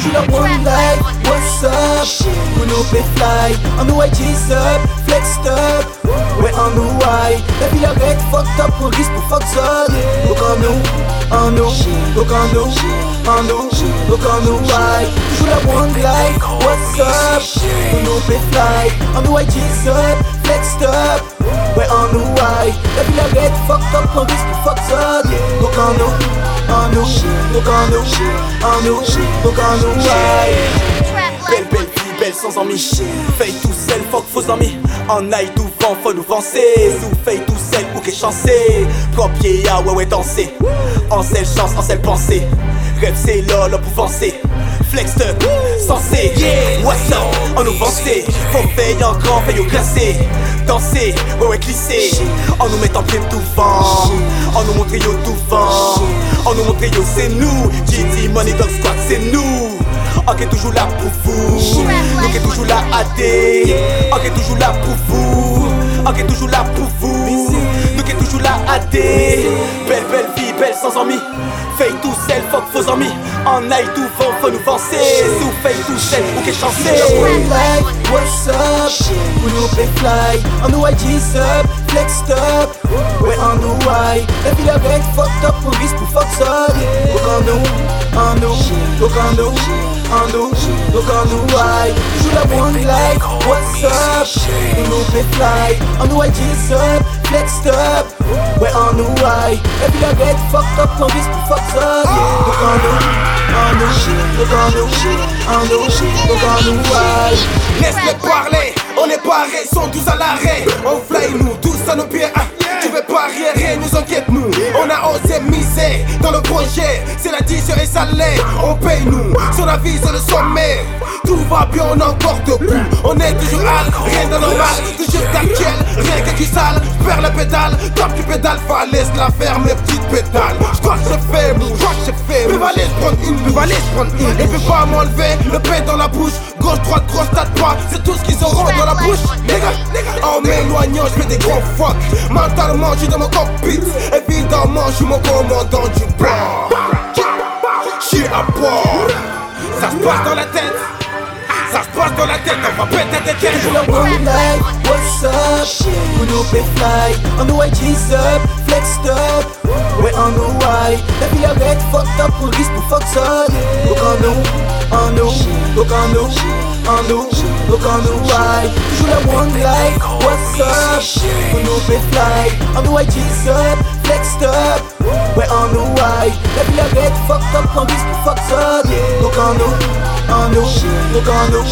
toujours la one life. What's up? Bruno P fly, on the white G's up, flexed up. Ouais, on the white, la vie arrête, fucked up, on risque pour fuck ça. Donc en nous, en nous, donc en nous, en nous, donc en nous, white. Toujours la one life. What's up? Bruno P fly, on the white G's up, flexed up. Ouais, on the white, la vie arrête, fucked up, on risque pour fuck ça. Donc en nous, en donc nous, nous, donc nous. Belle, belle vie, belle sans amis. Feuille tout seul, fuck faux amis. En aille tout vent, faut nous vancer. Sous feuille tout seul, ou que chancé. Copier, ah ouais, ouais, danser. En seule chance, en seule pensée. Rêve, c'est lol, pour avancer. Flex sensé, yeah, what's up, en nous vancer. Faut faire en grand, feuille au glacé. Danser, ouais, ouais, glisser. En nous mettant bien tout vent. En nous montrer yo tout vent. En nous montrer yo, c'est nous. GT Money Dog Squad, c'est nous. Ok, toujours là pour vous. Ok, toujours là à D. Ok, toujours là pour vous. Ok, toujours là pour vous. Ok, toujours là à D. Belle, belle vie, belle sans amis. Fake tout seul, fuck faux amis. En aille tout vent, faut nous vancer. Sous fake tout ok, chancer. One life, what's up? Bruno P fly, on the white G's up, flexed up. Ouais, on the white, la vie arrête, fucked up, on risque pour fuck ça. Donc en nous, en nous, donc en nous, en nous, donc en nous, white. Toujours la one life, what's up? Bruno P fly, on the white G's up, flexed up. Ouais, la fucked up, on risque pour fuck ça. Donc en nous, en nous, donc en nous, en nous, donc en nous, white. Laisse-les parler, on est parés, sont tous à l'arrêt. On fly nous, tous à nos pieds. On a osé miser dans le projet. C'est la 10 et ça l'est. On paye nous, sur la vie, c'est le sommet. Tout va bien, on est encore debout. On est toujours hal, rien de normal. Toujours d'actuel, rien que du sale. Perds le pédale, top du pédale, fallait se la faire, mes petites pédales. J'crois que j'ai fait, mou, j'crois que j'ai fait. Mais valait se prendre une, mais valait se prendre une. Et peut pas m'enlever, le pain dans la bouche. Gauche, droite, grosse, tête, pas. C'est tout ce qu'ils auront dans la bouche. Gars. En m'éloignant, je fais des gros fuck. Mentalement, je suis dans mon cockpit. Évidemment, je suis mon commandant du bras. Je suis à bord. Ça se passe dans la tête. Ça se passe dans la tête, on va péter des têtes. One life, what's up? On the white G's up, flexed up. Ouais, on the white, la fucked up, on pour fuck ça. Donc en nous, en nous, donc en nous, en nous, donc en nous, white. Toujours la one life, what's up? Bruno P fly, on the white G's up, flexed up. Ouais, on the white, la vie arrête, fucked up, on risque pour fuck ça. Donc en nous, en nous, donc en nous,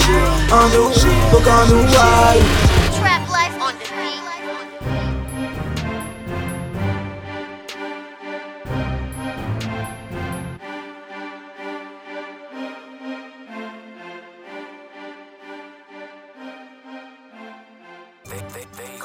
en nous, donc en nous, white. Trap life on the beat. They, they, they